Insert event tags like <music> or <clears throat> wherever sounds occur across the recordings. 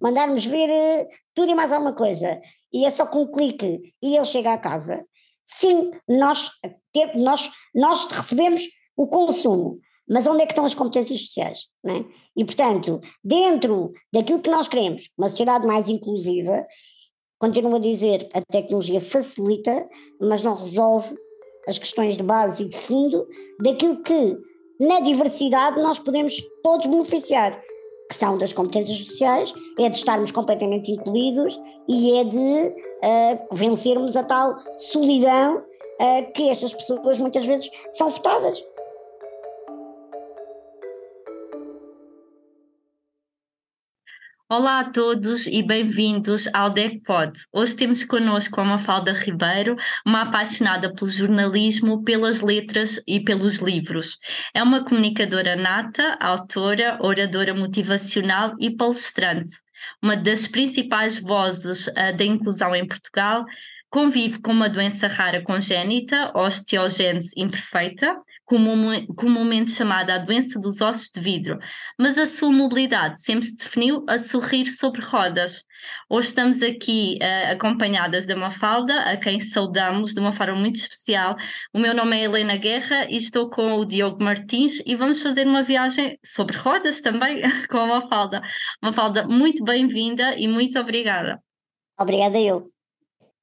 mandarmos ver uh, tudo e mais alguma coisa, e é só com um clique e ele chega à casa, sim, nós, nós, nós recebemos o consumo, mas onde é que estão as competências sociais? É? E, portanto, dentro daquilo que nós queremos, uma sociedade mais inclusiva, continuo a dizer, a tecnologia facilita, mas não resolve as questões de base e de fundo daquilo que, na diversidade, nós podemos todos beneficiar, que são das competências sociais, é de estarmos completamente incluídos e é de uh, vencermos a tal solidão uh, que estas pessoas muitas vezes são votadas. Olá a todos e bem-vindos ao DECPOD. Hoje temos connosco a Mafalda Ribeiro, uma apaixonada pelo jornalismo, pelas letras e pelos livros. É uma comunicadora nata, autora, oradora motivacional e palestrante. Uma das principais vozes uh, da inclusão em Portugal, convive com uma doença rara congénita, osteogênese imperfeita, comumente chamada a doença dos ossos de vidro, mas a sua mobilidade sempre se definiu a sorrir sobre rodas. Hoje estamos aqui uh, acompanhadas da Mafalda, a quem saudamos de uma forma muito especial. O meu nome é Helena Guerra e estou com o Diogo Martins e vamos fazer uma viagem sobre rodas também <laughs> com a Mafalda. Mafalda, muito bem-vinda e muito obrigada. Obrigada eu.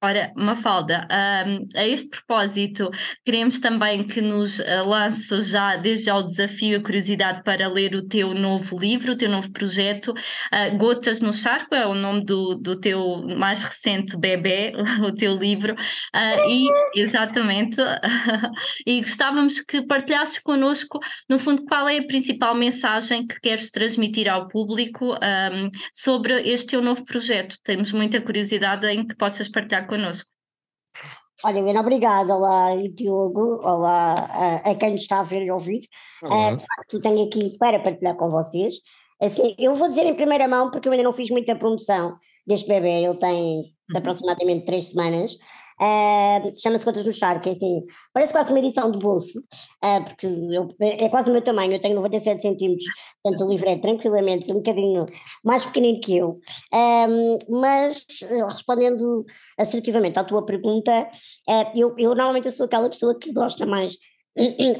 Ora, Mafalda, um, a este propósito, queremos também que nos uh, lance já, desde já, o desafio e a curiosidade para ler o teu novo livro, o teu novo projeto, uh, Gotas no Charco, é o nome do, do teu mais recente bebê, <laughs> o teu livro, uh, e exatamente, <laughs> e gostávamos que partilhasses connosco, no fundo, qual é a principal mensagem que queres transmitir ao público um, sobre este teu novo projeto. Temos muita curiosidade em que possas partilhar connosco. Olha, Helena, obrigada. Olá, Diogo. Olá a, a quem nos está a ver e ouvir. Uh, de facto, tenho aqui para partilhar com vocês. Assim, eu vou dizer em primeira mão, porque eu ainda não fiz muita promoção deste bebê, ele tem uhum. aproximadamente três semanas. Uh, Chama-se Contas no Charco, é assim, parece quase uma edição de bolso, uh, porque eu, é quase o meu tamanho, eu tenho 97 centímetros, portanto o livro é tranquilamente um bocadinho mais pequenino que eu. Uh, mas, respondendo assertivamente à tua pergunta, eu, eu normalmente sou aquela pessoa que gosta mais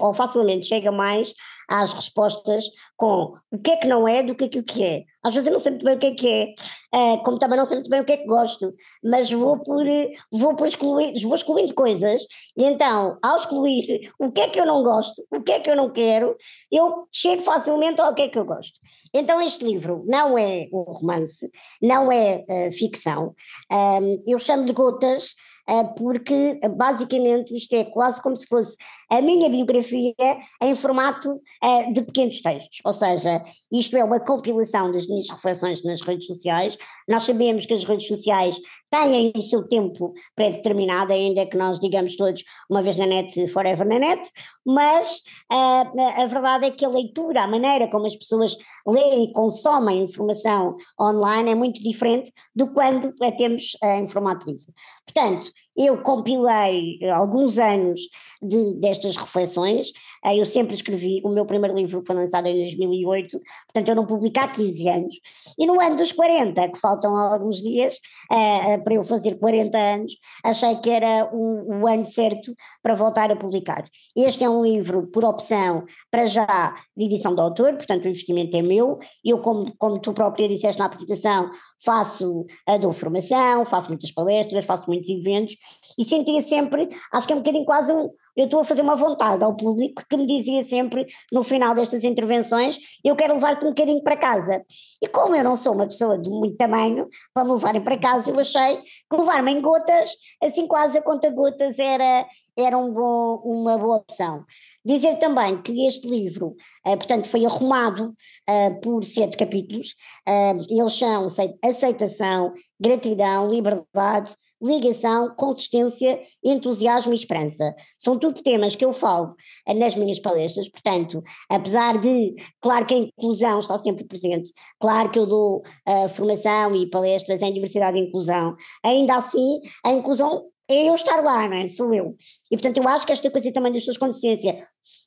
ou facilmente chega mais às respostas com o que é que não é do que aquilo que é. Às vezes eu não sei muito bem o que é que é, uh, como também não sei muito bem o que é que gosto, mas vou por, vou por excluir, vou excluindo coisas, e então, ao excluir o que é que eu não gosto, o que é que eu não quero, eu chego facilmente ao que é que eu gosto. Então este livro não é um romance, não é uh, ficção, um, eu chamo de gotas, eh, porque basicamente isto é quase como se fosse a minha biografia em formato uh, de pequenos textos, ou seja, isto é uma compilação das minhas reflexões nas redes sociais. Nós sabemos que as redes sociais têm o seu tempo pré-determinado, ainda que nós digamos todos uma vez na net, forever na net, mas uh, a verdade é que a leitura, a maneira como as pessoas leem e consomem informação online é muito diferente do quando a temos uh, em formato livre. Portanto, eu compilei alguns anos de, destas reflexões, eu sempre escrevi, o meu primeiro livro foi lançado em 2008, portanto eu não publico há 15 anos, e no ano dos 40, que faltam alguns dias uh, para eu fazer 40 anos, achei que era o, o, ano certo para voltar a publicar. Este é um livro por opção, para já, de edição do autor, portanto o investimento é meu, eu como, como tu própria disseste na apresentação, faço, a dou formação, faço muitas palestras, faço muitos eventos, e sentia sempre, acho que é um bocadinho quase um, eu estou a fazer uma vontade ao público que me dizia sempre no final destas intervenções, eu quero levar-te um bocadinho para casa. E como eu não sou uma pessoa de muito tamanho, para me levarem para casa, eu achei que levar-me em gotas, assim quase a conta gotas era, era um bom, uma boa opção. Dizer também que este livro, uh, portanto, foi arrumado uh, por sete capítulos, uh, eles são aceitação, gratidão, liberdade, ligação, consistência, entusiasmo e esperança. São tudo temas que eu falo nas minhas palestras, portanto, apesar de, claro que a inclusão está sempre presente, claro que eu dou uh, formação e palestras em diversidade e inclusão, ainda assim a inclusão é eu estar lá, não é? Sou eu. E portanto eu acho que esta coisa também das suas consciência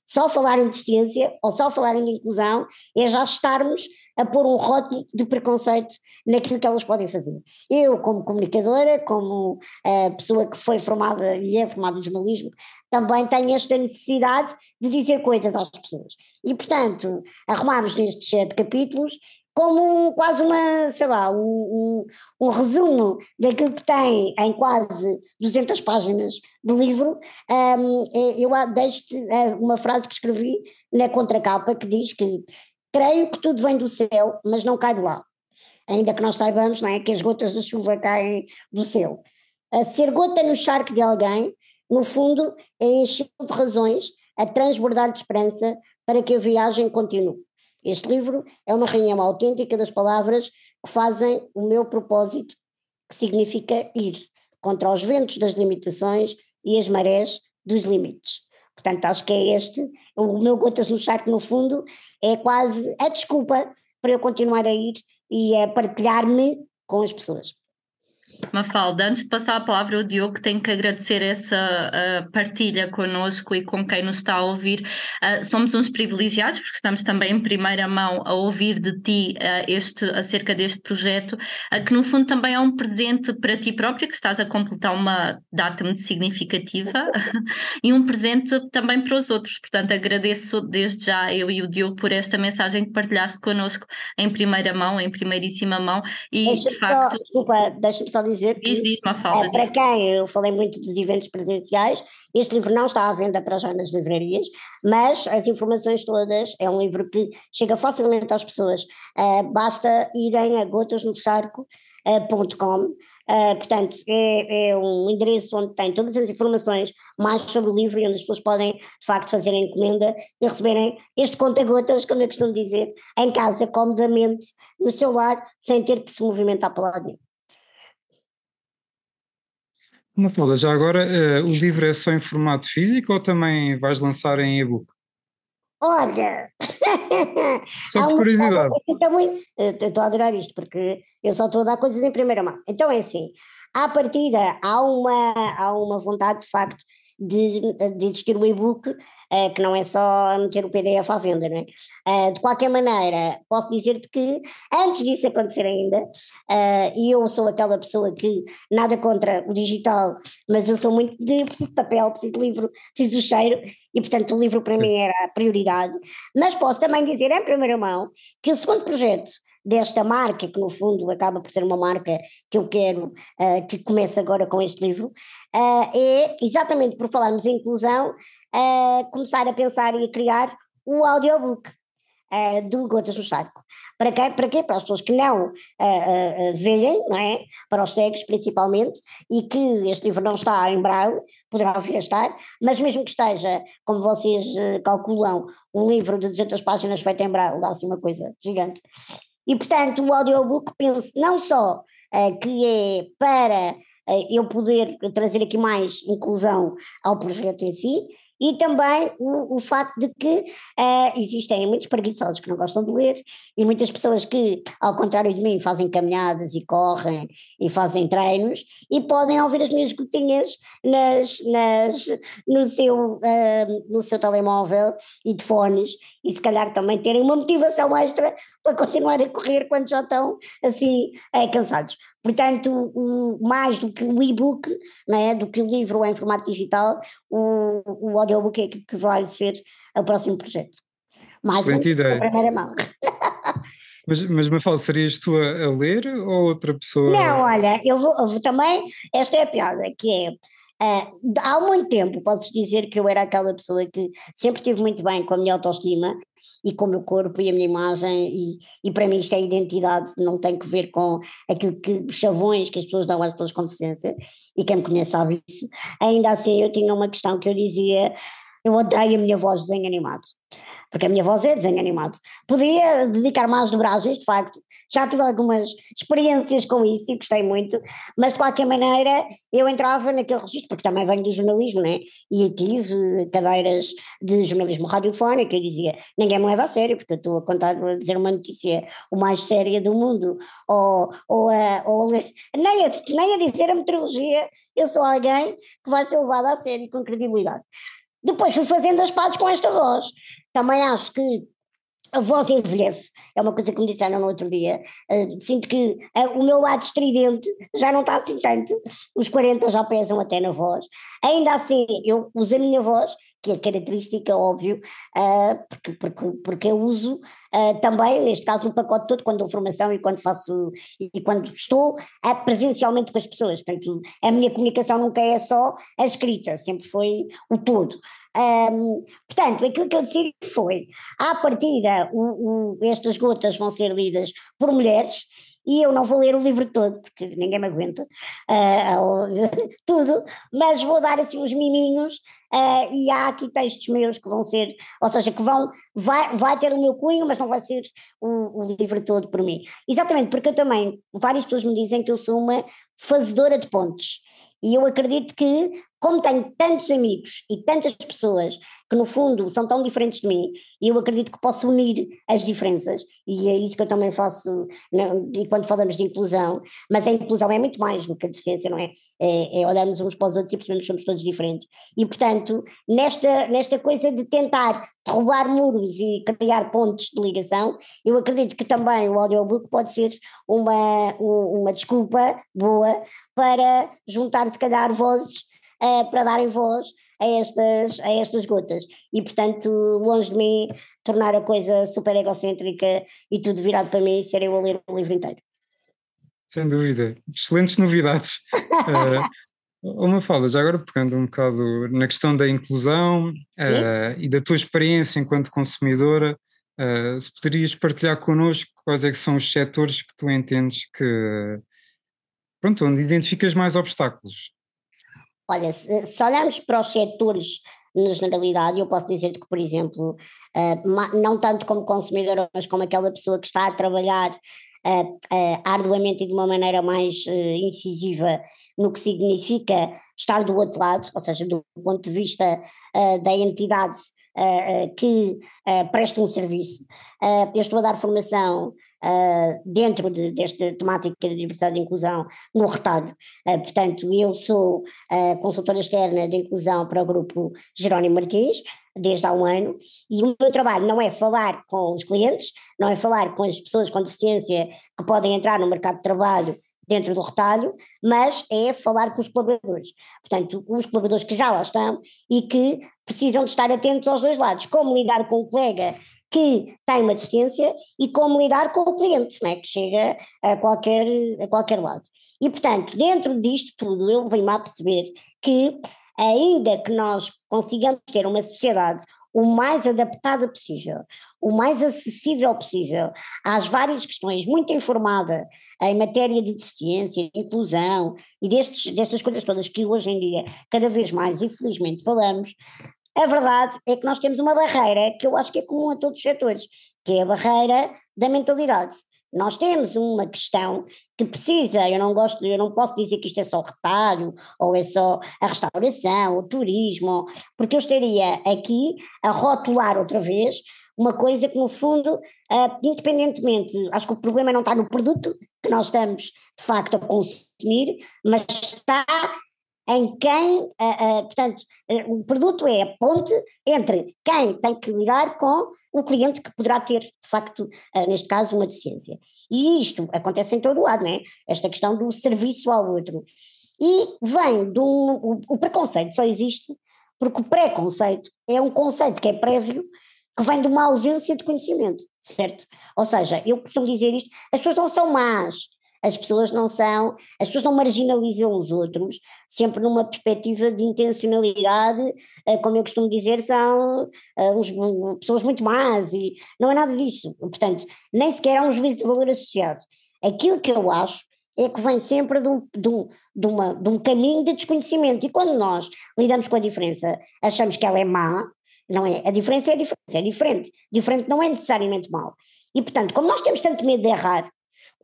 só falar em deficiência ou só falar em inclusão é já estarmos a pôr um rótulo de preconceito naquilo que elas podem fazer. Eu, como comunicadora, como uh, pessoa que foi formada e é formada em jornalismo, também tenho esta necessidade de dizer coisas às pessoas. E, portanto, arrumamos nestes sete capítulos como quase uma, sei lá, um, um, um, resumo daquilo que tem em quase 200 páginas do livro. Um, eu deixo-te eh, uma frase que escrevi na contracapa que diz que creio que tudo vem do céu, mas não cai de lá. Ainda que nós saibamos não é, que as gotas de chuva caem do céu. A ser gota no charco de alguém, no fundo, é encher de razões a transbordar de esperança para que a viagem continue. Este livro é uma reunião autêntica das palavras que fazem o meu propósito, que significa ir contra os ventos das limitações e as marés dos limites. Portanto, acho que é este, o meu Gotas no Charco, no fundo, é quase a desculpa para eu continuar a ir e a partilhar-me com as pessoas. Mafalda, antes de passar a palavra ao Diogo, tenho que agradecer essa uh, partilha connosco e com quem nos está a ouvir. Uh, somos uns privilegiados, porque estamos também em primeira mão a ouvir de ti uh, este, acerca deste projeto, que no fundo também é um presente para ti própria, que estás a completar uma data muito significativa, <laughs> e um presente também para os outros. Portanto, agradeço desde já eu e o Diogo por esta mensagem que partilhaste connosco em primeira mão, em primeiríssima mão. E, deixa de facto... Só, desculpa, deixa-me só dizer que, diz, diz, é, para quem eu falei muito dos eventos presenciais, este livro não está à venda para já nas livrarias, mas as informações todas, é um livro que chega facilmente às pessoas, uh, basta irem a gotasnocharco.com, uh, uh, portanto é, é, um endereço onde tem todas as informações mais sobre o livro e onde as pessoas podem de facto fazer a encomenda e receberem este conta-gotas, como eu costumo dizer, em casa, comodamente, no seu lar, sem ter que se movimentar para lado nenhum. Mafalda, já agora, uh, o livro é só em formato físico ou também vais lançar em e-book? Olha! <laughs> Só por curiosidade. Estou a adorar isto, porque eu só estou a dar coisas em primeira mão. Então é assim, à partida há uma, há uma vontade de facto de, de existir o e-book, uh, que não é só meter o PDF à venda, não é? Uh, de qualquer maneira, posso dizer-te que antes disso acontecer ainda, uh, e eu sou aquela pessoa que nada contra o digital, mas eu sou muito de preciso de papel, preciso de livro, preciso do cheiro, e portanto o livro para mim era a prioridade. Mas posso também dizer em primeira mão que o segundo projeto desta marca, que no fundo acaba por ser uma marca que eu quero uh, que comece agora com este livro, uh, é exatamente por falarmos em inclusão, uh, começar a pensar e a criar o audiobook. Do Gotas no Charco. Para quê? Para quê? Para as pessoas que não veem, não é? Para os cegos principalmente, e que este livro não está em braille, poderá vir a estar, mas mesmo que esteja, como vocês calculam, um livro de 200 páginas feito em braille, dá-se uma coisa gigante. E, portanto, o audiobook penso não só uh, que é para uh, eu poder trazer aqui mais inclusão ao projeto em si, e também o, o facto de que uh, existem muitos preguiçosos que não gostam de ler e muitas pessoas que, ao contrário de mim, fazem caminhadas e correm e fazem treinos e podem ouvir as minhas gotinhas nas, nas, no, seu, uh, no seu telemóvel e de fones e se calhar também terem uma motivação extra para continuar a correr quando já estão assim uh, cansados. Portanto, o, mais do que o e-book, é, do que o livro em formato digital, o, o audiobook é que vai ser o próximo projeto. Mais Excelente ideia. primeira mão. <laughs> Mas, mas me fala, serias tu a, a, ler ou outra pessoa? Não, olha, eu vou, eu vou também, esta é a piada, que é Uh, há muito tempo posso dizer que eu era aquela pessoa que sempre estive muito bem com a minha autoestima e com o meu corpo e a minha imagem e, e para mim isto é identidade, não tem que ver com aquilo que chavões que as pessoas dão às pessoas com deficiência e quem me conhece sabe isso. Ainda assim eu tinha uma questão que eu dizia, eu odeio a minha voz de desenho animado. Porque a minha voz é desenho animado. Podia dedicar mais dobragens, de facto, já tive algumas experiências com isso e gostei muito, mas de qualquer maneira eu entrava naquele registro, porque também venho do jornalismo, né? E tive cadeiras de jornalismo radiofónico, eu dizia, ninguém me leva a sério, porque eu estou a contar, a dizer uma notícia o mais séria do mundo, ou, ou, a, ou nem, a, nem a dizer a meteorologia, eu sou alguém que vai ser levado a sério com credibilidade. Depois fui fazendo as pazes com esta voz. Também acho que a voz envelhece, é uma coisa que me disseram no outro dia. Uh, sinto que uh, o meu lado estridente já não está assim tanto, os 40 já pesam até na voz. Ainda assim, eu uso a minha voz, que é característica, óbvio, uh, porque, porque, porque eu uso também, neste caso, no pacote todo, quando dou formação e quando faço, e, quando estou presencialmente com as pessoas. Portanto, a minha comunicação nunca é só a escrita, sempre foi o todo. Um, portanto, aquilo que eu decidi foi, à partida, o, o, estas gotas vão ser lidas por mulheres, e eu não vou ler o livro todo, porque ninguém me aguenta, uh, <laughs> tudo, mas vou dar assim uns miminhos, uh, e há aqui textos meus que vão ser, ou seja, que vão, vai, vai ter o meu cunho, mas não vai ser o, o livro todo por mim. Exatamente, porque eu também, várias pessoas me dizem que eu sou uma fazedora de pontes, e eu acredito que como tenho tantos amigos e tantas pessoas que no fundo são tão diferentes de mim, eu acredito que posso unir as diferenças, e é isso que eu também faço e quando falamos de inclusão, mas a inclusão é muito mais do que a deficiência, não é? É, é olharmos uns para os outros e percebermos que somos todos diferentes. E portanto, nesta, nesta coisa de tentar derrubar muros e criar pontos de ligação, eu acredito que também o audiobook pode ser uma, uma desculpa boa para juntar se calhar vozes uh, para darem voz a estas, a estas gotas. E, portanto, longe de mim tornar a coisa super egocêntrica e tudo virado para mim, ser eu a ler o livro inteiro. Sem dúvida. Excelentes novidades. uh, <laughs> uma fala, já agora pegando um bocado na questão da inclusão uh, e da tua experiência enquanto consumidora, uh, se poderias partilhar connosco quais é que são os setores que tu entendes que, pronto, onde identificas mais obstáculos? Olha, se, se olharmos para os setores na generalidade, eu posso dizer que, por exemplo, uh, não tanto como consumidora, mas como aquela pessoa que está a trabalhar uh, uh, arduamente e de uma maneira mais incisiva no que significa estar do outro lado, ou seja, do ponto de vista da entidade que presta um serviço. eu estou a dar formação uh, dentro de, desta temática de diversidade e inclusão no retalho. Uh, portanto, eu sou consultora externa de inclusão para o grupo Jerónimo Martins, desde há um ano, e o meu trabalho não é falar com os clientes, não é falar com as pessoas com deficiência que podem entrar no mercado de trabalho dentro do retalho, mas é falar com os colaboradores. Portanto, os colaboradores que já lá estão e que precisam de estar atentos aos dois lados. Como lidar com o colega que tem uma deficiência e como lidar com o cliente, né, que chega a qualquer, a qualquer lado. E, portanto, dentro disto tudo, eu venho-me a perceber que, ainda que nós consigamos ter uma sociedade o mais adaptada possível, o mais acessível possível às várias questões, muito informada em matéria de deficiência, inclusão e destes, destas coisas todas que hoje em dia cada vez mais, infelizmente, falamos, a verdade é que nós temos uma barreira que eu acho que é comum a todos os setores, que é a barreira da mentalidade. Nós temos uma questão que precisa, eu não gosto, eu não posso dizer que isto é só retalho, ou é só a restauração, o turismo, porque eu estaria aqui a rotular outra vez uma coisa que no fundo, uh, independentemente, acho que o problema não está no produto que nós estamos de facto a consumir, mas está em quem, uh, uh, portanto, uh, o produto é a ponte entre quem tem que lidar com o cliente que poderá ter, de facto, neste caso, uma deficiência. E isto acontece em todo o lado, não é? Esta questão do serviço ao outro. E vem do. O, o preconceito só existe porque o preconceito é um conceito que é prévio que vem de uma ausência de conhecimento, certo? Ou seja, eu costumo dizer isto, as pessoas não são más, as pessoas não são, as pessoas não marginalizam os outros, sempre numa perspectiva de intencionalidade, eh, como eu costumo dizer, são eh, uns, pessoas muito más e não é nada disso. Portanto, nem sequer há um juízo de valor associado. Aquilo que eu acho é que vem sempre de um, de, um, de, uma, de um caminho de desconhecimento. E quando nós lidamos com a diferença, achamos que ela é má, não é? A diferença é a diferença, é diferente. Diferente não é necessariamente mau. E portanto, como nós temos tanto medo de errar,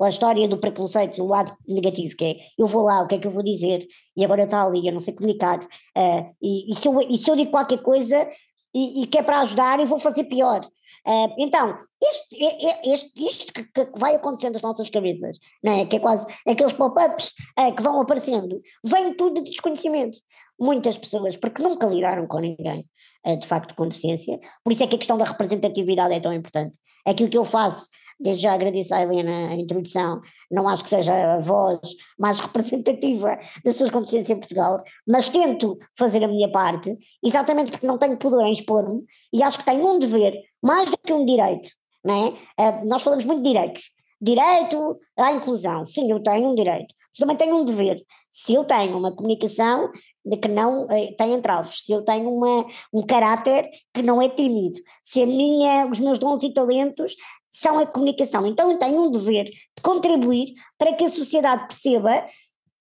a história do preconceito no lado negativo, que é eu vou lá, o que é que eu vou dizer, e agora está ali, eu não sei comunicar, uh, e, e, se eu, e se eu digo qualquer coisa e, e que é para ajudar, eu vou fazer pior. Uh, então, este, este, isto que, que, vai acontecendo nas nossas cabeças, não é? que é quase aqueles pop-ups uh, que vão aparecendo, vem tudo de desconhecimento. Muitas pessoas, porque nunca lidaram com ninguém, uh, de facto, com deficiência, por isso é que a questão da representatividade é tão importante. Aquilo que eu faço desde já agradeço à Helena a introdução, não acho que seja a voz mais <laughs> representativa das pessoas com deficiência em Portugal, mas tento fazer a minha parte, exatamente porque não tenho pudor em expor-me e acho que tenho um dever, mais do que um direito, não é? Uh, nós falamos muito de direitos, direito à inclusão, sim, eu tenho um direito, mas também tenho um dever. Se eu tenho uma comunicação de que não eh, tem entraves, se eu tenho uma, um caráter que não é tímido, se a minha, os meus dons e talentos são a comunicação. Então eu tenho um dever de contribuir para que a sociedade perceba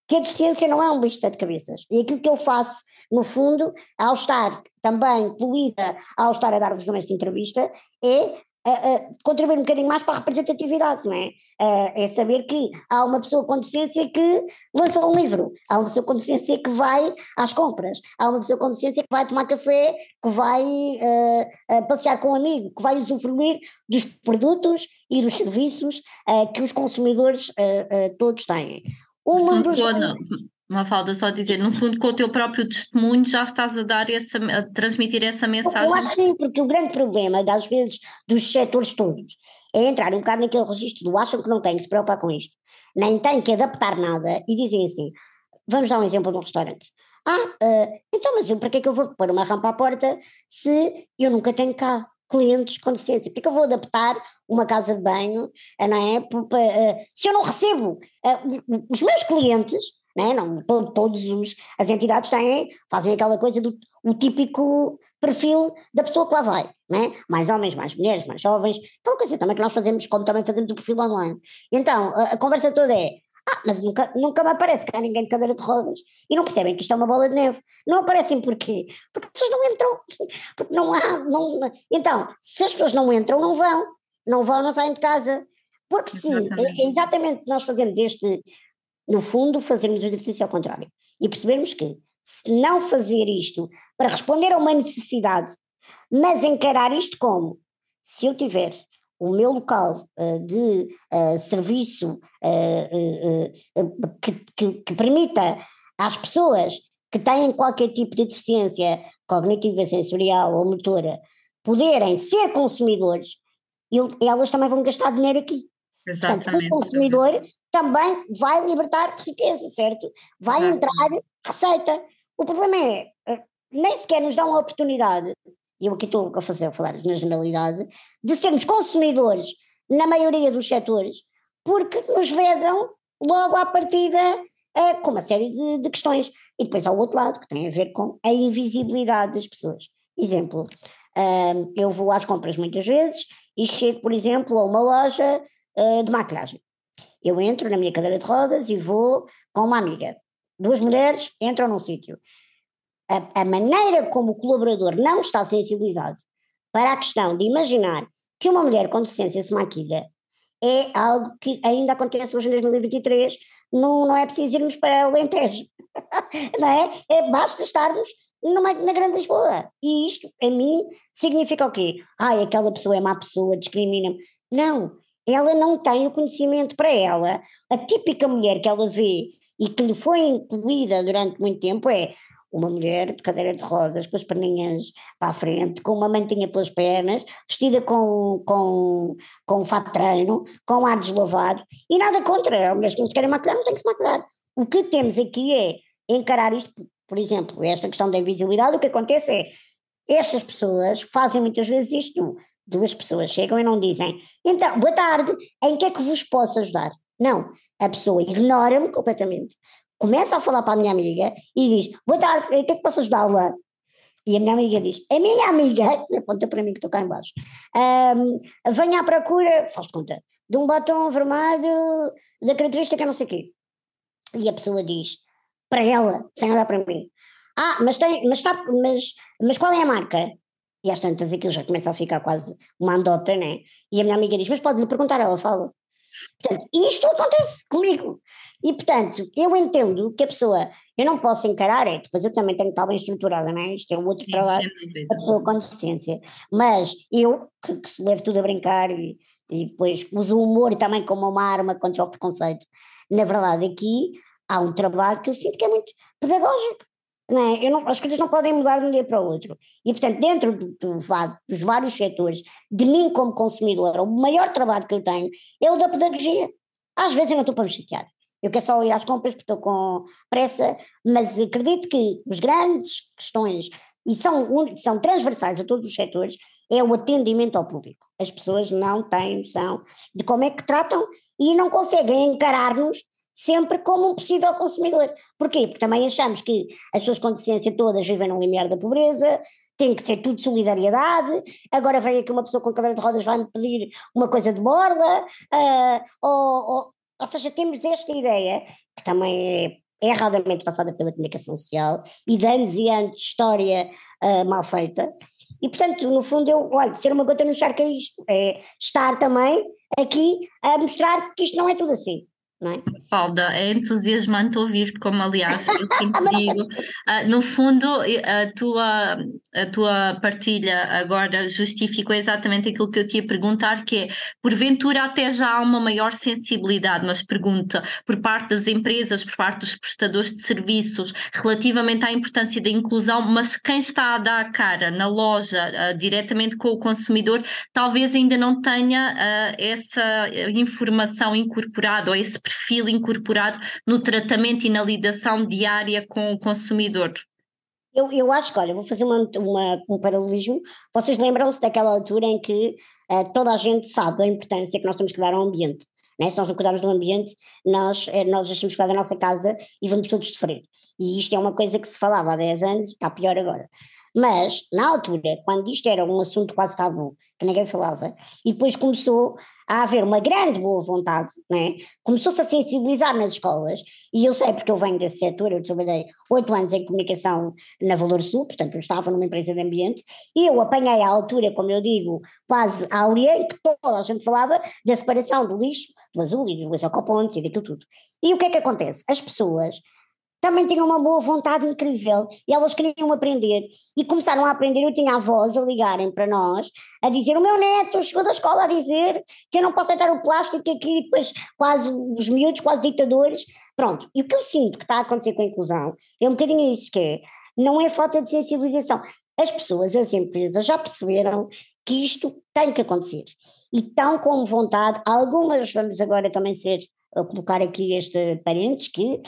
que a deficiência não é um bicho de sete cabeças. E aquilo que eu faço, no fundo, ao estar também incluída, ao estar a dar-vos esta entrevista, é uh, contribuir um bocadinho mais para a representatividade, não é? É saber que há uma pessoa com deficiência que lançou um livro, há uma pessoa com deficiência que vai às compras, há uma pessoa com deficiência que vai tomar café, que vai uh, passear com um amigo, que vai usufruir dos produtos e dos serviços que os consumidores todos têm. Uma dos uma falta só dizer, no fundo, com o teu próprio testemunho já estás a dar essa, a transmitir essa mensagem. Eu acho que sim, porque o grande problema, às vezes, dos setores todos, é entrar um bocado naquele registro do acham que não tem que se preocupar com isto, nem tem que adaptar nada e dizem assim, vamos dar um exemplo de um restaurante. Ah, uh, então, mas eu, para que é que eu vou pôr uma rampa à porta se eu nunca tenho cá clientes com deficiência? Porque eu vou adaptar uma casa de banho, não é? Uh, se eu não recebo os meus clientes né? não, todos os, as entidades têm, fazem aquela coisa do o típico perfil da pessoa que lá vai, né? mais homens, mais mulheres, mais jovens, aquela coisa também que nós fazemos, como também fazemos o perfil online. Então, a, a conversa toda é, ah, mas nunca, nunca me aparece que há ninguém de cadeira de rodas. E não percebem que isto é uma bola de neve. Não aparecem porquê? Porque as pessoas não entram. Porque não há. Não... Então, se as pessoas não entram, não vão. Não vão, não saem de casa. Porque se é, é exatamente nós fazemos este no fundo, fazermos o exercício ao contrário e percebermos que, se não fazer isto para responder a uma necessidade, mas encarar isto como se eu tiver o meu local uh, de uh, serviço uh, que, que, que, permita às pessoas que têm qualquer tipo de deficiência cognitiva, sensorial ou motora poderem ser consumidores, eu, elas também vão gastar dinheiro aqui. Exatamente. Portanto, o consumidor também vai libertar riqueza, certo? Vai Exatamente. entrar receita. O problema é, eh, nem sequer nos dão a oportunidade, e eu aqui estou a fazer a falar na generalidade, de sermos consumidores na maioria dos setores, porque nos vedam logo à partida é, com uma série de, de, questões. E depois há o outro lado, que tem a ver com a invisibilidade das pessoas. Exemplo, uh, eu vou às compras muitas vezes e chego, por exemplo, a uma loja uh, de maquilhagem. Eu entro na minha cadeira de rodas e vou com uma amiga. Duas mulheres entram num sítio. A, a maneira como o colaborador não está sensibilizado para a questão de imaginar que uma mulher com deficiência se maquilha é algo que ainda acontece hoje em 2023, não, não é preciso irmos para Alentejo, <laughs> não é? é basta estarmos numa, na Grande Lisboa. E isto, a mim, significa o quê? Ai, aquela pessoa é má pessoa, discrimina-me. Não, ela não tem o conhecimento para ela. A típica mulher que ela vê e que lhe foi incluída durante muito tempo é uma mulher de cadeira de rodas, com as perninhas para a frente, com uma mantinha pelas pernas, vestida com, com, com um fato de treino, com ar deslavado, e nada contra, mulheres que não se querem maquilhar não têm que se maquilhar. O que temos aqui é encarar isto, por exemplo, esta questão da invisibilidade, o que acontece é, estas pessoas fazem muitas vezes isto, duas pessoas chegam e não dizem, então, boa tarde, em que é que vos posso ajudar? Não, a pessoa ignora-me completamente, começa a falar para a minha amiga e diz, boa tarde, em que é que posso ajudá-la? E a minha amiga diz, a minha amiga, <laughs> aponta para mim que estou cá embaixo, um, venha à procura, faz conta, de um batom vermelho da característica não sei o quê. E a pessoa diz, para ela, sem olhar para mim, ah, mas, tem, mas, está, mas, mas qual é a marca? E às tantas aquilo já começa a ficar quase uma andota, né? E a minha amiga diz: Mas pode-lhe perguntar, ela fala. Portanto, isto acontece comigo. E, portanto, eu entendo que a pessoa, eu não posso encarar, é, depois eu também tenho que estar bem estruturada, não é? Isto é um outro trabalho da pessoa com deficiência. Mas eu, que, que se levo tudo a brincar e, e depois uso o humor também como uma arma contra o preconceito, na verdade aqui há um trabalho que eu sinto que é muito pedagógico. Não é? não, as coisas não podem mudar de um dia para o outro. E, portanto, dentro do, do, dos vários setores, de mim como consumidora, o maior trabalho que eu tenho é o da pedagogia. Às vezes eu não estou para me chatear. Eu quero só ir às compras porque estou com pressa, mas acredito que as grandes questões, e são, são transversais a todos os setores, é o atendimento ao público. As pessoas não têm noção de como é que tratam e não conseguem encarar-nos sempre como um possível consumidor. Porquê? Porque também achamos que as pessoas com deficiência todas vivem no limiar da pobreza, tem que ser tudo solidariedade, agora vem aqui uma pessoa com cadeira de rodas vai-me pedir uma coisa de borda, uh, ou, ou, ou seja, temos esta ideia, que também é erradamente passada pela comunicação social, e de anos e anos de história uh, mal feita, e portanto, no fundo, eu, olha, ser uma gota no charco é isto, é estar também aqui a mostrar que isto não é tudo assim não é? Falda, é entusiasmante ouvir-te, como aliás eu <laughs> sempre digo. Uh, no fundo, a tua, a tua partilha agora justificou exatamente aquilo que eu te ia perguntar, que é, porventura até já há uma maior sensibilidade, mas pergunta, por parte das empresas, por parte dos prestadores de serviços, relativamente à importância da inclusão, mas quem está a dar a cara na loja, uh, diretamente com o consumidor, talvez ainda não tenha uh, essa informação incorporada ou esse perfil incorporado no tratamento e na lidação diária com o consumidor? Eu, eu acho que, olha, vou fazer uma, uma, um paralelismo. Vocês lembram-se daquela altura em que uh, toda a gente sabe a importância que nós temos que dar ao ambiente. Né? Se nós não cuidarmos do ambiente, nós, eh, nós deixamos cuidar da nossa casa e vamos todos sofrer. E isto é uma coisa que se falava há 10 anos e está pior agora. Mas, na altura, quando isto era um assunto quase tabu, que ninguém falava, e depois começou a haver uma grande boa vontade, né? começou-se a sensibilizar nas escolas, e eu sei porque eu venho desse setor, eu trabalhei oito anos em comunicação na Valor Sul, portanto eu estava numa empresa de ambiente, e eu apanhei à altura, como eu digo, quase a em que toda a gente falava da separação do lixo, do azul e do lixo e daquilo tudo. E o que é que acontece? As pessoas também tinham uma boa vontade incrível e elas queriam aprender e começaram a aprender. Eu tinha avós a ligarem para nós a dizer: O meu neto chegou da escola a dizer que eu não posso deitar o plástico aqui, depois quase os miúdos, quase ditadores. Pronto, e o que eu sinto que está a acontecer com a inclusão é um bocadinho isso que é: não é falta de sensibilização. As pessoas, as empresas já perceberam que isto tem que acontecer e estão com vontade. Algumas, vamos agora também ser, colocar aqui este parênteses, que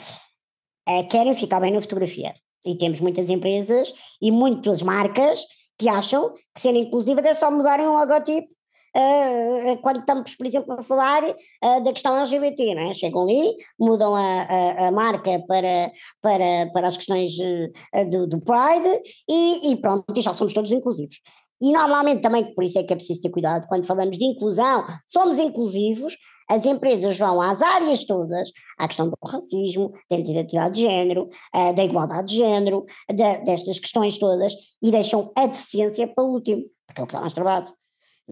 querem ficar bem na fotografia. E temos muitas empresas e muitas marcas que acham que ser inclusiva é só mudarem o logotipo uh, quando estamos, por exemplo, a falar uh, da questão LGBT, não é? Chegam ali, mudam a, a, a marca para, para, para as questões uh, do, do Pride e, e pronto, e já somos todos inclusivos. E normalmente também, por isso é que é preciso ter cuidado, quando falamos de inclusão, somos inclusivos, as empresas vão às áreas todas, à questão do racismo, da identidade de género, uh, da igualdade de género, de, destas questões todas, e deixam a deficiência para o último, porque é o que dá mais trabalho.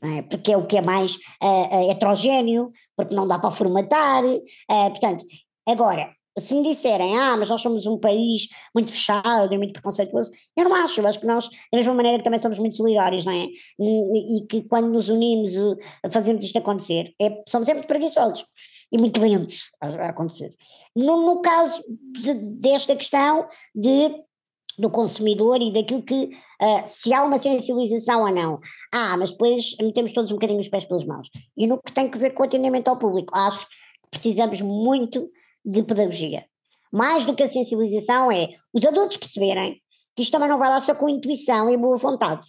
É? Porque é o que é mais uh, heterogéneo, porque não dá para formatar. portanto, agora, se me disserem, ah, mas nós somos um país muito fechado e muito preconceituoso, eu não acho, eu acho que nós, da mesma maneira que também somos muito solidários, não é? E, que quando nos unimos fazemos isto acontecer, é, somos sempre preguiçosos e muito lentos a, a acontecer. No, no caso de, desta questão de do consumidor e daquilo que, uh, se há uma sensibilização ou não. Ah, mas depois metemos todos um bocadinho os pés pelas mãos. E no que tem que ver com o atendimento ao público, acho que precisamos muito de pedagogia. Mais do que a sensibilização é os adultos perceberem que isto também não vai lá só com intuição e boa vontade.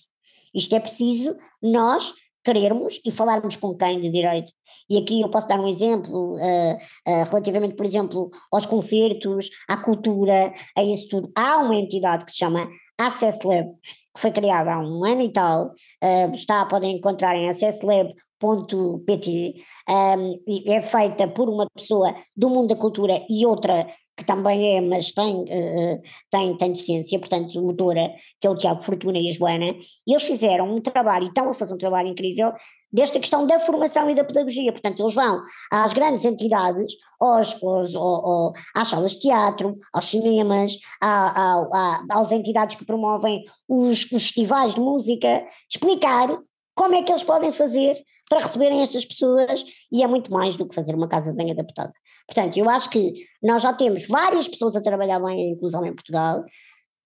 Isto é preciso nós querermos e falarmos com quem de direito. E aqui eu posso dar um exemplo uh, uh, relativamente, por exemplo, aos concertos, à cultura, a isso tudo. Há uma entidade que se chama Access Lab, que foi criada há um ano e tal, uh, está, podem encontrar em acesslab.pt, um, é feita por uma pessoa do mundo da cultura e outra que também é, mas tem, uh, tem, tem deficiência, portanto, motora, que é o Tiago Fortuna e a Joana, e eles fizeram um trabalho, e estão a fazer um trabalho incrível, desta questão da formação e da pedagogia. Portanto, eles vão às grandes entidades, aos, aos, aos, às salas de teatro, aos cinemas, à, à, às entidades que promovem os, os festivais de música, explicar como é que eles podem fazer para receberem estas pessoas e é muito mais do que fazer uma casa bem adaptada. Portanto, eu acho que nós já temos várias pessoas a trabalhar bem a inclusão em Portugal,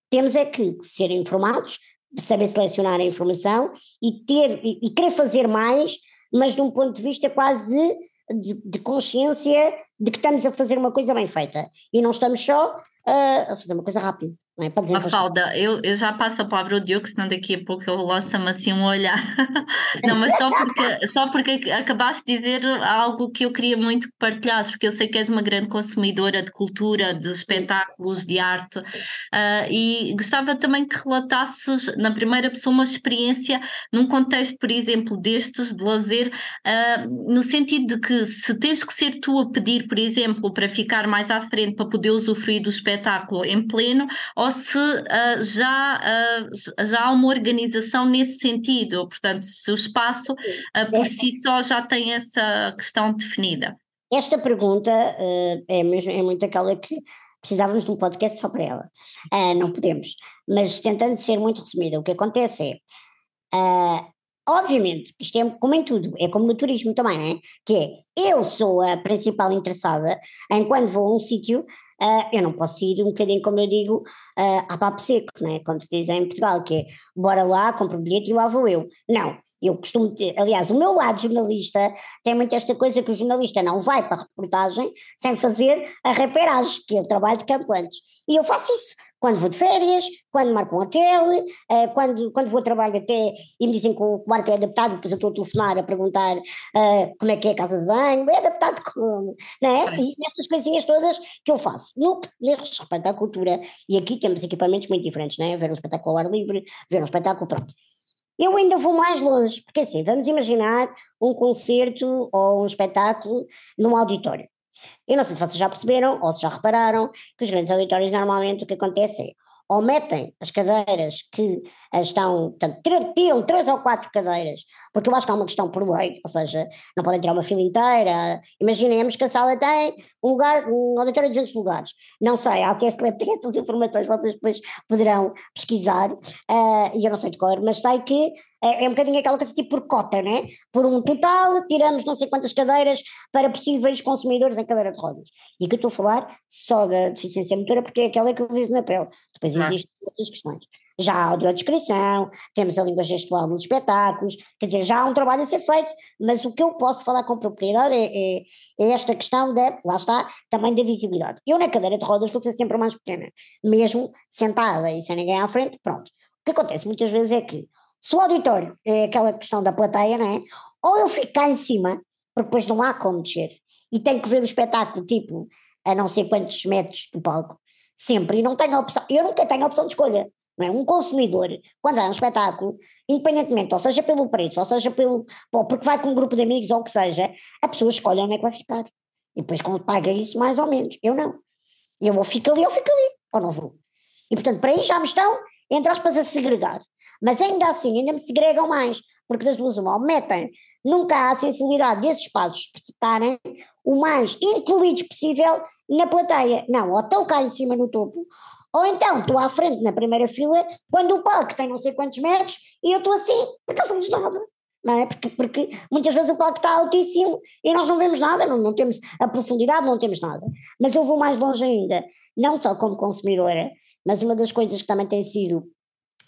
temos é que ser informados, saber selecionar a informação e ter e, querer fazer mais, mas de um ponto de vista quase de, de, de, consciência de que estamos a fazer uma coisa bem feita e não estamos só uh, a fazer uma coisa rápida. É? Mafalda, eu, eu já passo a palavra ao Diogo, senão daqui a pouco eu lanço-me assim um olhar. <laughs> não, mas só porque, só porque acabaste de dizer algo que eu queria muito que partilhasses, porque eu sei que és uma grande consumidora de cultura, de espetáculos, de arte, uh, e gostava também que relatasses na primeira pessoa uma experiência num contexto, por exemplo, destes de lazer, uh, no sentido de que se tens que ser tu a pedir, por exemplo, para ficar mais à frente, para poder usufruir do espetáculo em pleno, ou se uh, já, uh, já há uma organização nesse sentido, portanto, se o espaço uh, por si só já tem essa questão definida. Esta pergunta é, mesmo, é muito aquela que precisávamos de um podcast só para ela. não podemos, mas tentando ser muito resumida, o que acontece é, obviamente, isto é como em tudo, é como no turismo também, não é? Que é, eu sou a principal interessada em quando vou a um sítio uh, eu não posso ir um bocadinho, como eu digo, uh, a papo seco, né? como se diz em Portugal, que é bora lá, compro o bilhete e lá vou eu. Não, eu costumo ter, aliás, o meu lado jornalista tem muito esta coisa que o jornalista não vai para a reportagem sem fazer a reperagem, que é o trabalho de campo antes. E eu faço isso quando vou de férias, quando marco um hotel, eh, quando, quando vou a trabalho até e me dizem que o quarto é adaptado, depois eu estou a telefonar a perguntar uh, como é que é a casa de banho, é adaptado como, não é? E estas coisinhas todas que eu faço. No que diz respeito à cultura, e aqui temos equipamentos muito diferentes, não é? Ver um espetáculo ao ar livre, ver um espetáculo, pronto. Eu ainda vou mais longe, porque assim, vamos imaginar um concerto ou um espetáculo num auditório. Eu não sei se vocês já perceberam ou se já repararam que os grandes auditórios normalmente o que acontece é ou metem as cadeiras que estão, portanto, tiram três ou quatro cadeiras, porque eu acho que há uma questão por lei, ou seja, não podem tirar uma fila inteira. Imaginemos que a sala tem um lugar, um auditório de 200 lugares. Não sei, a CSLEP tem essas informações, vocês depois poderão pesquisar, uh, e eu não sei de cor, mas sei que é, é um bocadinho aquela coisa tipo por cota, né? Por um total, tiramos não sei quantas cadeiras para possíveis consumidores em cadeira de rodas. E que eu estou a falar só da deficiência motora, porque é aquela que eu vivo na pele. Depois existem outras questões. Já há audiodescrição, temos a língua gestual nos espetáculos, quer dizer, já há um trabalho a ser feito, mas o que eu posso falar com propriedade é, é, é esta questão da, lá está, também da visibilidade. Eu na cadeira de rodas vou ser sempre mais pequena, mesmo sentada e sem ninguém à frente, pronto. O que acontece muitas vezes é que se o auditório é aquela questão da plateia, não é? Ou eu fico cá em cima, porque depois não há como descer, e tenho que ver o espetáculo, tipo, a não sei quantos metros do palco, sempre, e não tenho opção, eu nunca tenho opção de escolha. Não é? Um consumidor, quando vai a um espetáculo, independentemente, ou seja pelo preço, ou seja pelo. porque vai com um grupo de amigos ou o que seja, a pessoa escolhe onde é que vai ficar. E depois paga isso mais ou menos. Eu não. Eu ou fico ali ou fico ali, ou não vou. E portanto, para aí já me estão, entre aspas, a segregar. Mas ainda assim, ainda me segregam mais, porque das duas uma, metem, nunca há a sensibilidade desses espaços estarem o mais incluídos possível na plateia. Não, ou estão cá em cima no topo, ou então estou à frente na primeira fila, quando o palco tem não sei quantos metros, e eu estou assim, porque não vemos nada. Não é? porque, porque muitas vezes o palco está altíssimo e nós não vemos nada, não, não temos a profundidade, não temos nada. Mas eu vou mais longe ainda, não só como consumidora, mas uma das coisas que também tem sido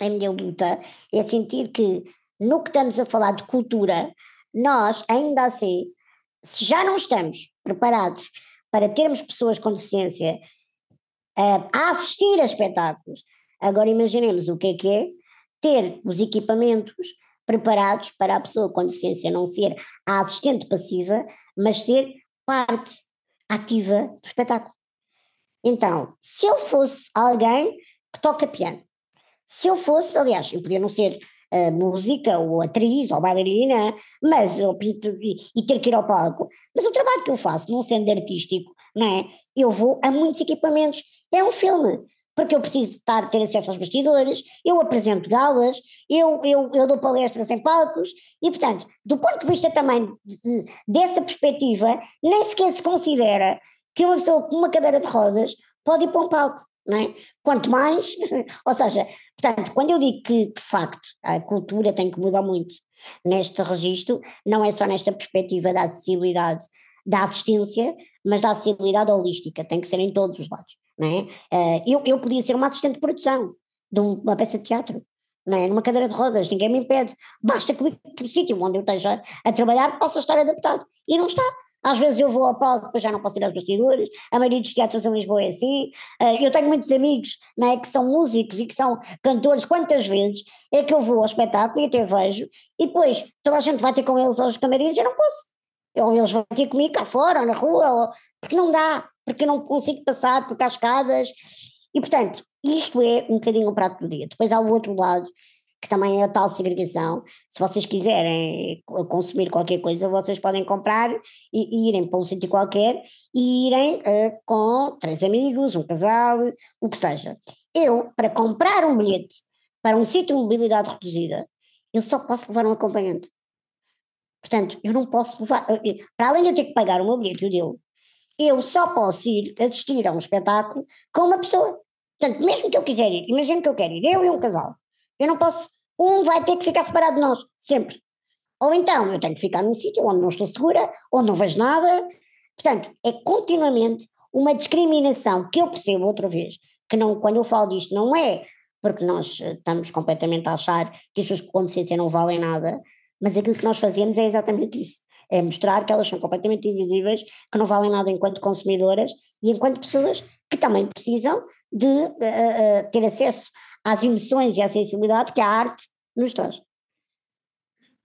a minha luta é sentir que no que estamos a falar de cultura, nós ainda assim, se já não estamos preparados para termos pessoas com deficiência uh, a assistir a espetáculos, agora imaginemos o que é que é ter os equipamentos preparados para a pessoa com deficiência não ser a assistente passiva, mas ser parte ativa do espetáculo. Então, se eu fosse alguém que toca piano, se eu fosse, aliás, eu podia não ser uh, música ou atriz ou bailarina, mas eu pinto e, e, ter que ir ao palco. Mas o trabalho que eu faço, não sendo artístico, não é? Eu vou a muitos equipamentos. É um filme. porque eu preciso estar, ter acesso aos bastidores, eu apresento galas, eu, eu, eu dou palestras em palcos, e portanto, do ponto de vista também de, dessa perspectiva, nem sequer se considera que uma pessoa com uma cadeira de rodas pode ir para um palco. É? Quanto mais, <laughs> ou seja, portanto, quando eu digo que de facto a cultura tem que mudar muito neste registro, não é só nesta perspectiva da acessibilidade da assistência, mas da acessibilidade holística, tem que ser em todos os lados. É? Eh, eu, eu podia ser uma assistente de produção de uma peça de teatro, é? numa cadeira de rodas, ninguém me impede, basta que o sítio onde eu esteja a trabalhar possa estar adaptado, e não está. Às vezes eu vou ao palco, depois já não posso ir aos bastidores, a maioria dos teatros em Lisboa é assim. Eh, eu tenho muitos amigos é, que são músicos e que são cantores. Quantas vezes é que eu vou ao espetáculo e até vejo, e depois toda a gente vai ter com eles aos camarins e eu não posso. Ou eles vão ter comigo cá fora, ou na rua, ou, porque não dá, porque não consigo passar por cascadas. E portanto, isto é um bocadinho o prato do dia. Depois há o outro lado, que também é tal segregação. Se vocês quiserem consumir qualquer coisa, vocês podem comprar e, e irem para um sítio qualquer e irem uh, com três amigos, um casal, o que seja. Eu, para comprar um bilhete para um sítio de mobilidade reduzida, eu só posso levar um acompanhante. Portanto, eu não posso levar, eh, eh, para além de eu ter que pagar o meu bilhete e o dele, eu só posso ir assistir a um espetáculo com uma pessoa. Portanto, mesmo que eu quiser ir, imagino que eu quero ir, eu e um casal, eu não posso. Um vai ter que ficar separado de nós, sempre. Ou então eu tenho que ficar num sítio onde não estou segura, onde não vejo nada. Portanto, é continuamente uma discriminação que eu percebo outra vez, que não, quando eu falo disto não é porque nós eh, estamos completamente a achar que as suas consciência não valem nada, mas aquilo que nós fazemos é exatamente isso. É mostrar que elas são completamente invisíveis, que não valem nada enquanto consumidoras e enquanto pessoas que também precisam de uh, uh, ter acesso às emoções e à sensibilidade que a arte nos traz.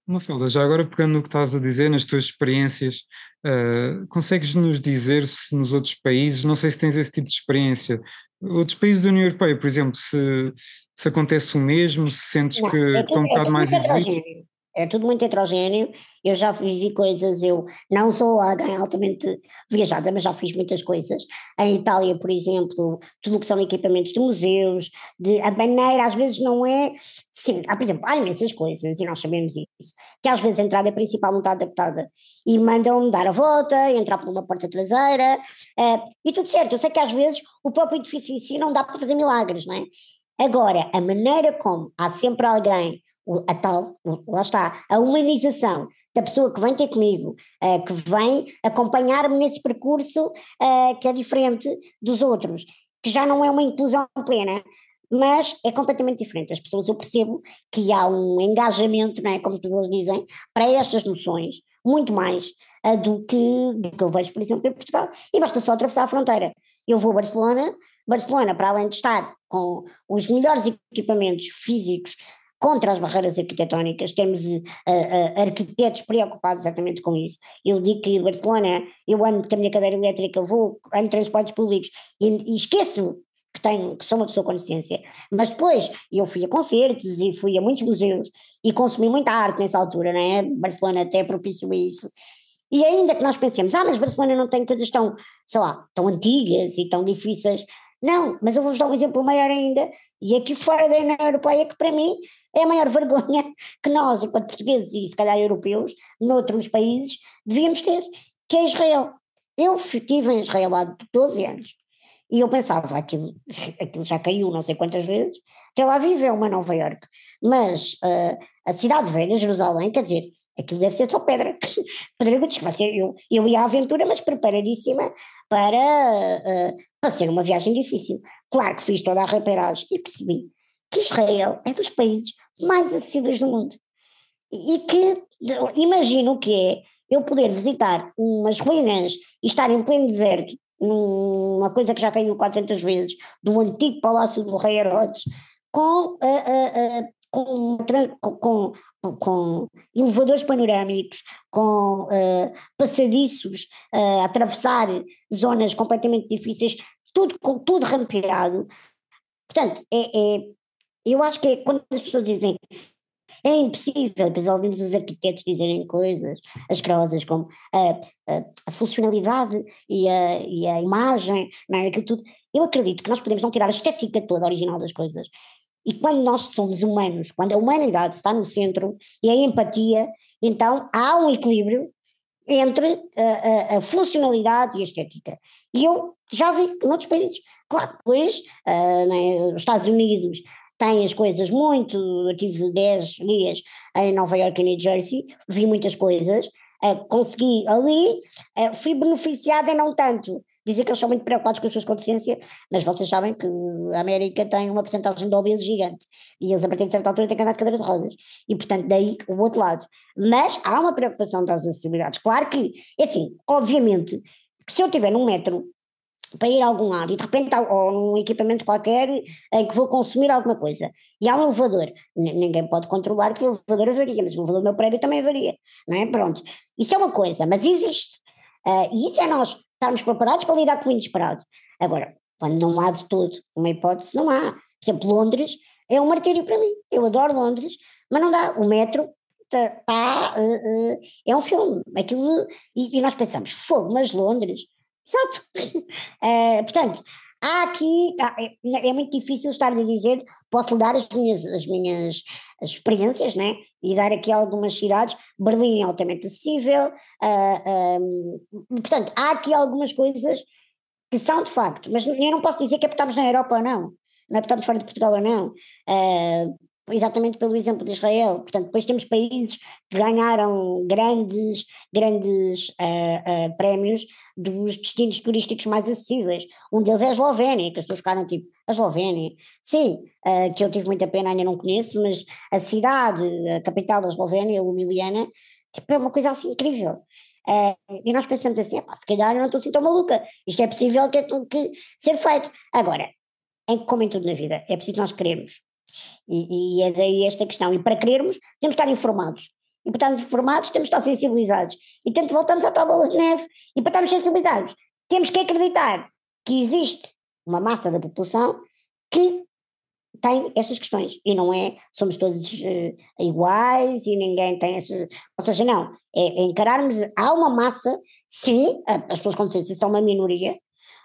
Mafalda, já agora pegando no que estás a dizer, nas tuas experiências, uh, consegues nos dizer se nos outros países, não sei se tens esse tipo de experiência, outros países da União Europeia, por exemplo, se, se acontece o mesmo, se sentes não, que é estão um bocado mais evoluídos? É tudo muito heterogéneo. Eu já vivi coisas, eu não sou alguém altamente viajada, mas já fiz muitas coisas. Em Itália, por exemplo, tudo o que são equipamentos de museus, de, a maneira às vezes não é. Sim, há, por exemplo, há imensas coisas, e nós sabemos isso, que às vezes a entrada principal não está adaptada e mandam-me dar a volta, entrar por uma porta traseira, uh, e tudo certo. Eu sei que às vezes o próprio edifício em si não dá para fazer milagres, não é? Agora, a maneira como há sempre alguém a tal, lá está, a humanização da pessoa que vem ter comigo, uh, que vem acompanhar-me nesse percurso uh, que é diferente dos outros, que já não é uma inclusão plena, mas é completamente diferente. As pessoas, eu percebo que há um engajamento, não é, como as pessoas dizem, para estas noções, muito mais uh, do, que, do que eu vejo, por exemplo, em Portugal, e basta só atravessar a fronteira. Eu vou a Barcelona, Barcelona, para além de estar com os melhores equipamentos físicos contra as barreiras arquitetónicas, temos uh, uh, arquitetos preocupados exatamente com isso. Eu digo que Barcelona, eu ando com a minha cadeira elétrica, vou, ando em transportes públicos e, e esqueço que tenho, que sou uma pessoa com consciência, mas depois eu fui a concertos e fui a muitos museus e consumi muita arte nessa altura, não é? Barcelona até propício a isso. E ainda que nós pensemos, ah, mas Barcelona não tem coisas tão, sei lá, tão antigas e tão difíceis, não, mas eu vou-vos dar um exemplo maior ainda, e aqui fora da União Europeia, que para mim é a maior <laughs> vergonha que nós, enquanto portugueses e se calhar europeus, noutros países, devíamos ter, que é Israel. Eu estive em Israel há 12 anos, e eu pensava, aquilo, <laughs> aquilo já caiu não sei quantas vezes, Tel Aviv é uma Nova Iorque, mas uh, a cidade velha, Jerusalém, quer dizer, aquilo deve ser só pedra, <laughs> pedregulhos, que vai ser, eu, eu ia à aventura, mas preparadíssima para, uh, para ser uma viagem difícil. Claro que fiz toda a reparagem e percebi que Israel é dos países mais acessíveis do mundo. E que imagino que é eu poder visitar umas ruínas e estar em pleno deserto, numa coisa que já caiu 400 vezes, do antigo palácio do rei Herodes, com uh, uh, uh, com, com, com, elevadores panorâmicos, com uh, passadiços, uh, atravessar zonas completamente difíceis, tudo, com, tudo rampeado. Portanto, é, é, eu acho que é quando as pessoas dizem é impossível. Depois ouvimos os arquitetos dizerem coisas asquerosas como a, a, a funcionalidade e a, e a imagem, não é? Aquilo tudo. Eu acredito que nós podemos não tirar a estética toda original das coisas. E quando nós somos humanos, quando a humanidade está no centro e a empatia, então há um equilíbrio entre a, a, a funcionalidade e a estética. E eu já vi noutros países. Claro, depois, uh, né, os Estados Unidos têm as coisas muito. Eu tive 10 dias em Nova York e New Jersey, vi muitas coisas, consegui ali, uh, fui beneficiada e não tanto. Dizer que eles são muito preocupados com a sua consciência, mas vocês sabem que a América tem uma porcentagem de obesos gigante e eles, a partir de certa altura, têm que andar de cadeira de rodas. E, portanto, daí o outro lado. Mas há uma preocupação das acessibilidades. Claro que, é assim, obviamente, que se eu estiver num metro para ir a algum lado e de repente ou num equipamento qualquer em que vou consumir alguma coisa. E há um elevador, ninguém pode controlar que o elevador avaria, mas o elevador do meu prédio também avaria, não é? Pronto, isso é uma coisa, mas existe. Uh, e isso é nós estarmos preparados para lidar com o inesperado. Agora, quando não há de todo uma hipótese, não há. Por exemplo, Londres é um martírio para mim, eu adoro Londres, mas não dá, o metro está, tá, uh, uh, é um filme, aquilo, e, e nós pensamos, fogo, mas Londres Exato. Uh, <laughs> portanto, há aqui, é, é, muito difícil estar a dizer, posso lhe dar as minhas, as minhas experiências, né? E dar aqui algumas cidades, Berlim é altamente acessível, uh, ah, um, portanto, há aqui algumas coisas que são de facto, mas eu não posso dizer que é porque estamos na Europa ou não, não é porque estamos fora de Portugal ou não. Uh, exatamente pelo exemplo de Israel. Portanto, depois temos países que ganharam grandes, grandes uh, uh, prémios dos destinos turísticos mais acessíveis. Um deles é a Eslovénia, que as pessoas ficaram tipo, a Eslovénia? Sim, uh, que eu tive muita pena, ainda não conheço, mas a cidade, a capital da Eslovénia, Ljubljana, tipo, é uma coisa assim incrível. e nós pensamos assim, se calhar eu não estou assim tão maluca, isto é possível que, que ser feito. Agora, em, como em tudo na vida, é preciso nós queremos. E, e, é daí esta questão. E para querermos, temos de estar informados. E para estarmos informados, temos de estar sensibilizados. E tanto voltamos à tua bola de neve. E para estarmos sensibilizados, temos que acreditar que existe uma massa da população que tem estas questões. E não é, somos todos uh, iguais e ninguém tem estas. Ou seja, não. É, é encararmos. Há uma massa, sim, as pessoas com deficiência são uma minoria,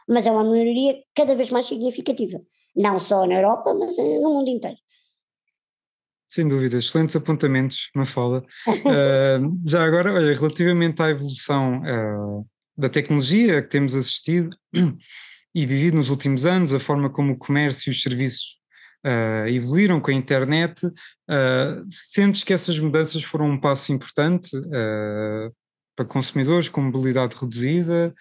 mas é uma minoria cada vez mais significativa não só na Europa, mas eh, no mundo inteiro. Sem dúvida, excelentes apontamentos, Mafalda. <laughs> uh, já agora, olha, relativamente à evolução uh, da tecnologia que temos assistido <clears throat> e vivido nos últimos anos, a forma como o comércio e os serviços uh, evoluíram com a internet, sentes que essas mudanças foram um passo importante para consumidores com mobilidade reduzida?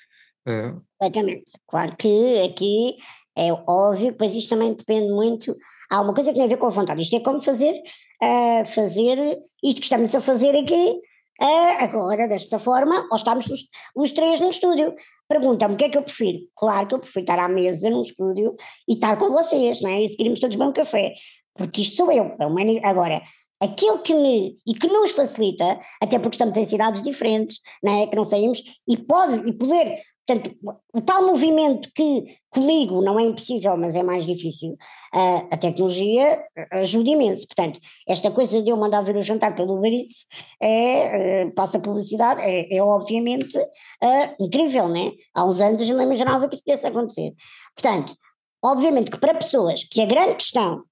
Completamente. Claro que aqui é óbvio, pois isto também depende muito. Há uma coisa que tem a ver com a vontade. Isto é como fazer, uh, fazer isto que estamos a fazer aqui, uh, agora desta forma, ou estamos os, os três no estúdio. Pergunta-me o que é que eu prefiro. Claro que eu prefiro estar à mesa no estúdio e estar com vocês, não é? E seguirmos todos bem um café. Porque isto sou eu. É agora, aquilo que me e que nos facilita, até porque estamos em cidades diferentes, não é? que não saímos, e pode e poder Portanto, o tal movimento que comigo não é impossível, mas é mais difícil, uh, a tecnologia ajuda imenso. Portanto, esta coisa de eu mandar ver o jantar pelo Uber Eats é, uh, passa publicidade, é, é obviamente uh, incrível, né? Há uns anos a gente não imaginava que isso pudesse acontecer. Portanto, obviamente que para pessoas que a grande questão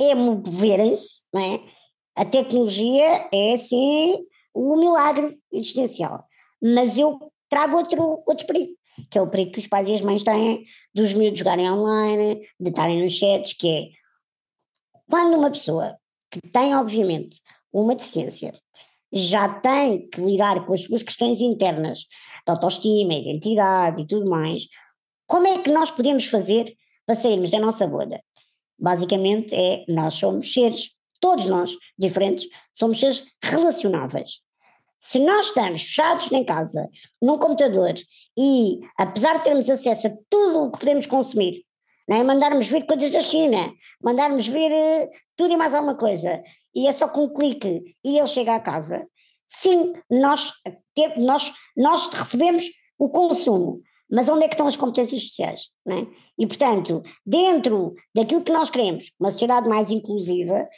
é moverem-se, né? a tecnologia é assim o milagre existencial. Mas eu trago outro, outro perigo que é o perigo que os pais e as mães têm dos miúdos jogarem online, de estarem nos chats, que é quando uma pessoa que tem, obviamente, uma deficiência já tem que lidar com as suas questões internas de autoestima, identidade e tudo mais, como é que nós podemos fazer para sairmos da nossa bolha? Basicamente é, nós somos seres, todos nós, diferentes, somos seres relacionáveis. Se nós estamos fechados em casa, num computador, e apesar de termos acesso a tudo o que podemos consumir, não é? mandarmos vir coisas da China, mandarmos vir uh, tudo e mais alguma coisa, e é só com um clique e ele chega à casa, sim, nós, nós, nós recebemos o consumo, mas onde é que estão as competências sociais? É? E, portanto, dentro daquilo que nós queremos, uma sociedade mais inclusiva,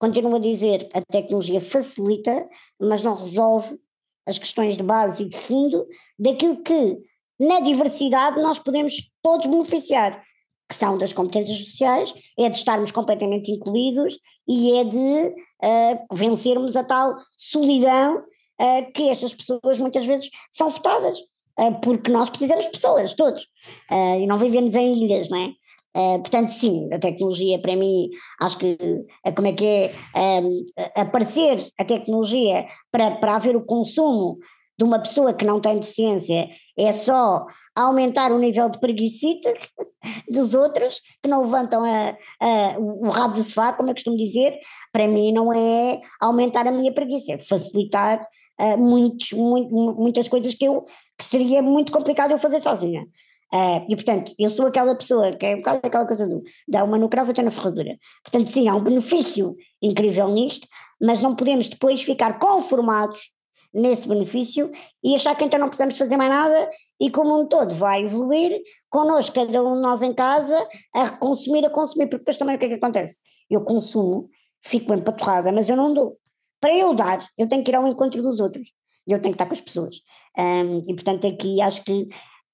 continuo a dizer, a tecnologia facilita, mas não resolve as questões de base e de fundo daquilo que, na diversidade, nós podemos todos beneficiar, que são das competências sociais, é de estarmos completamente incluídos e é de uh, vencermos a tal solidão uh, que estas pessoas muitas vezes são votadas, uh, porque nós precisamos de pessoas, todos, e não vivemos em ilhas, não é? Uh, portanto, sim, a tecnologia para mim, acho que uh, como é que é um, aparecer a tecnologia para, para haver o consumo de uma pessoa que não tem deficiência é só aumentar o nível de preguiçita <laughs> dos outros que não levantam a, a, o rabo do sofá, como eu costumo dizer, para mim não é aumentar a minha preguiça, é facilitar uh, muitos, muito, muitas coisas que, eu, que seria muito complicado eu fazer sozinha. Uh, e portanto, eu sou aquela pessoa que é um bocado aquela coisa do dá uma no cravo até na ferradura. Portanto, sim, há um benefício incrível nisto, mas não podemos depois ficar conformados nesse benefício e achar que então não precisamos fazer mais nada e que o mundo todo vai evoluir connosco, cada um de nós em casa, a consumir, a consumir, porque depois também o que é que acontece? Eu consumo, fico empaturrada, mas eu não dou. Para eu dar, eu tenho que ir ao encontro dos outros. Eu tenho que estar com as pessoas. Um, e portanto aqui acho que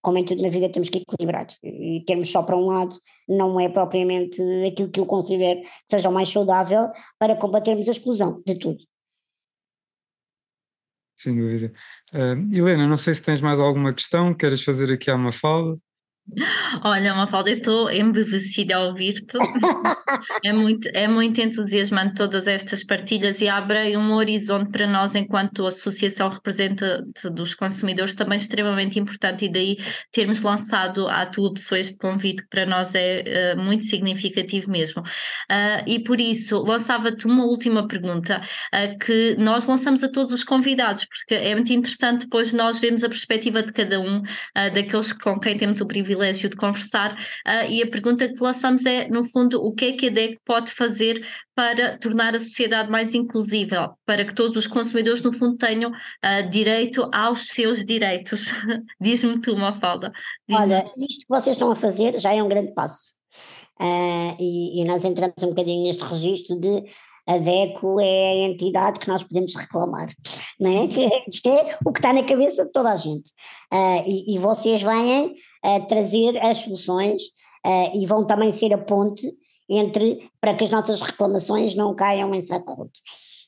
como em tudo na vida temos que equilibrar e termos só para um lado não é propriamente aquilo que eu considero que seja o mais saudável para combatermos a exclusão de tudo. Sem dúvida. Uh, Helena, não sei se tens mais alguma questão, queres fazer aqui a fala? Olha, Mafalda, eu estou embevecida a ouvir-te. é, muito, é muito entusiasmante todas estas partilhas e abre um horizonte para nós, enquanto associação representante dos consumidores, também extremamente importante. E daí termos lançado à tua pessoa este convite, que para nós é uh, muito significativo mesmo. Uh, e por isso, lançava-te uma última pergunta, uh, que nós lançamos a todos os convidados, porque é muito interessante depois nós vemos a perspectiva de cada um, daqueles com quem temos o privilégio privilégio de conversar uh, e a pergunta que lançamos é, no fundo, o que é que a DEC pode fazer para tornar a sociedade mais inclusiva, para que todos os consumidores, no fundo, tenham uh, direito aos seus direitos? <laughs> Diz-me tu, Mafalda. Diz Olha, isto que vocês estão a fazer já é um grande passo. Uh, e, e, nós entramos um bocadinho neste registro de a DECO é a entidade que nós podemos reclamar, não é? <laughs> Isto é o que está na cabeça de toda a gente. Uh, e, e, vocês vêm uh, trazer as soluções uh, e vão também ser a ponte entre para que as nossas reclamações não caiam em saco roto.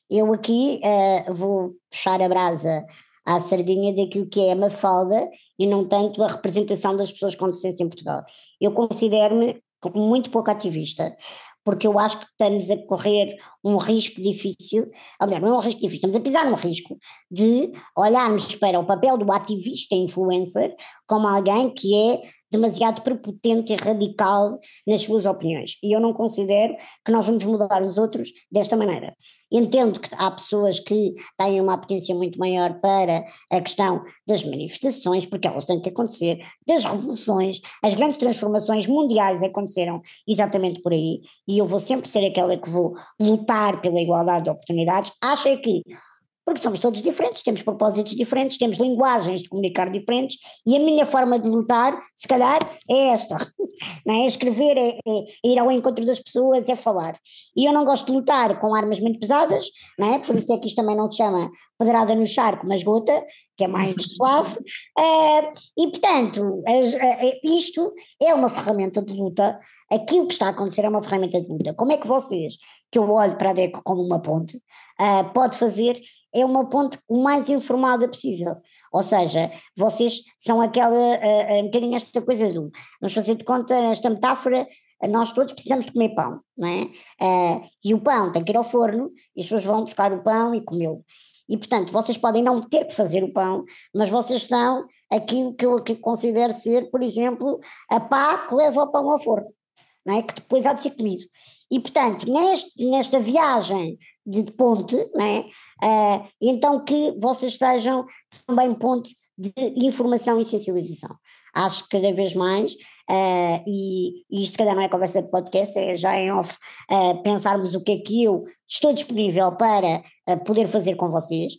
Eu aqui uh, vou puxar a brasa à sardinha daquilo que é a Mafalda e não tanto a representação das pessoas com deficiência em Portugal. Eu considero-me muito pouco ativista porque eu acho que estamos a correr um risco difícil, melhor, não é um risco difícil, estamos a pisar num risco de olharmos para o papel do ativista influencer como alguém que é demasiado prepotente e radical nas suas opiniões. E eu não considero que nós vamos mudar os outros desta maneira. Entendo que há pessoas que têm uma potência muito maior para a questão das manifestações, porque elas têm que acontecer, das revoluções, as grandes transformações mundiais aconteceram exatamente por aí, e eu vou sempre ser aquela que vou lutar pela igualdade de oportunidades. Acho é que porque somos todos diferentes, temos propósitos diferentes, temos linguagens de comunicar diferentes e a minha forma de lutar, se calhar, é esta. <laughs> Não é? Escrever, é, é, ir ao encontro das pessoas, é falar. E eu não gosto de lutar com armas muito pesadas, não é? por isso é que isto também não se chama pedrada no charco, mas gota, que é mais <laughs> suave. Uh, e, portanto, uh, isto é uma ferramenta de luta. Aquilo que está a acontecer é uma ferramenta de luta. Como é que vocês, que eu olho para a DECO como uma ponte, uh, pode fazer é uma ponte o mais informada possível. Ou seja, vocês são aquela, uh, um bocadinho esta coisa do, vamos fazer de conta, esta metáfora, nós todos precisamos de comer pão, não é? Uh, e o pão tem que ir ao forno, e as pessoas vão buscar o pão e comê-lo. E, portanto, vocês podem não ter que fazer o pão, mas vocês são aquilo que eu, que considero ser, por exemplo, a pá que leva o pão ao forno, não é? que depois há de ser comido. E, portanto, neste, nesta viagem de ponte, não é? Uh, então que vocês sejam também ponte de informação e sensibilização. Acho que cada vez mais uh, e, e isto se calhar não é conversa de podcast, é já em off, uh, pensarmos o que é que eu estou disponível para uh, poder fazer com vocês.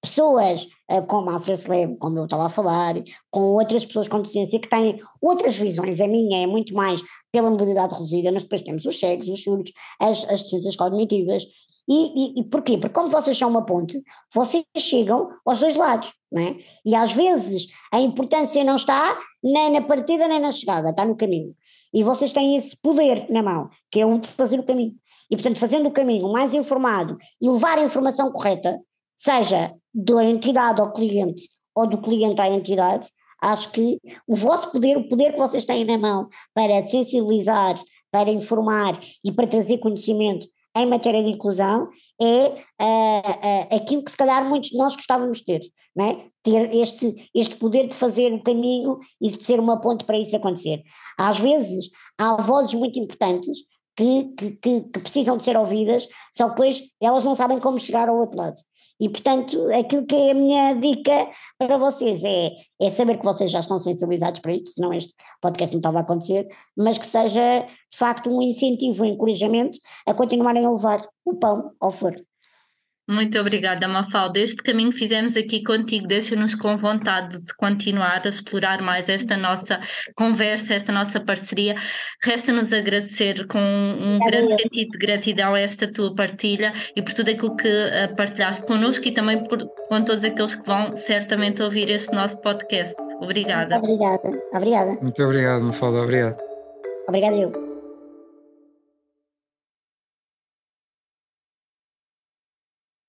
pessoas como a Lab, como eu estava a falar, com outras pessoas com deficiência que têm outras visões, a minha é muito mais pela mobilidade reduzida, mas depois temos os cegos, os surdos, as, as ciências cognitivas, e, e, e, porquê? Porque como vocês são uma ponte, vocês chegam aos dois lados, não é? E às vezes a importância não está nem na partida nem na chegada, está no caminho. E vocês têm esse poder na mão, que é o de fazer o caminho. E portanto, fazendo o caminho mais informado e levar a informação correta, seja da entidade ao cliente ou do cliente à entidade, acho que o vosso poder, o poder que vocês têm na mão para sensibilizar, para informar e para trazer conhecimento em matéria de inclusão é uh, uh, aquilo que se calhar muitos de nós gostávamos de ter, não é? ter este, este poder de fazer o caminho e de ser uma ponte para isso acontecer. Às vezes há vozes muito importantes que, que, que, que precisam de ser ouvidas, só que depois elas não sabem como chegar ao outro lado. E, portanto, aquilo que é a minha dica para vocês é, é saber que vocês já estão sensibilizados para isso, senão este podcast não estava a acontecer, mas que seja, de facto, um incentivo, um encorajamento a continuarem a levar o pão ao forno. Muito obrigada, Mafalda. Este caminho que fizemos aqui contigo deixa-nos com vontade de continuar a explorar mais esta nossa conversa, esta nossa parceria. Resta-nos agradecer com um é grande sentido de gratidão a esta tua partilha e por tudo aquilo que eh, partilhaste connosco e também por, com todos aqueles que vão certamente ouvir este nosso podcast. Obrigada. Obrigada. Obrigada. Muito obrigado, Mafalda. Obrigado. Obrigada eu.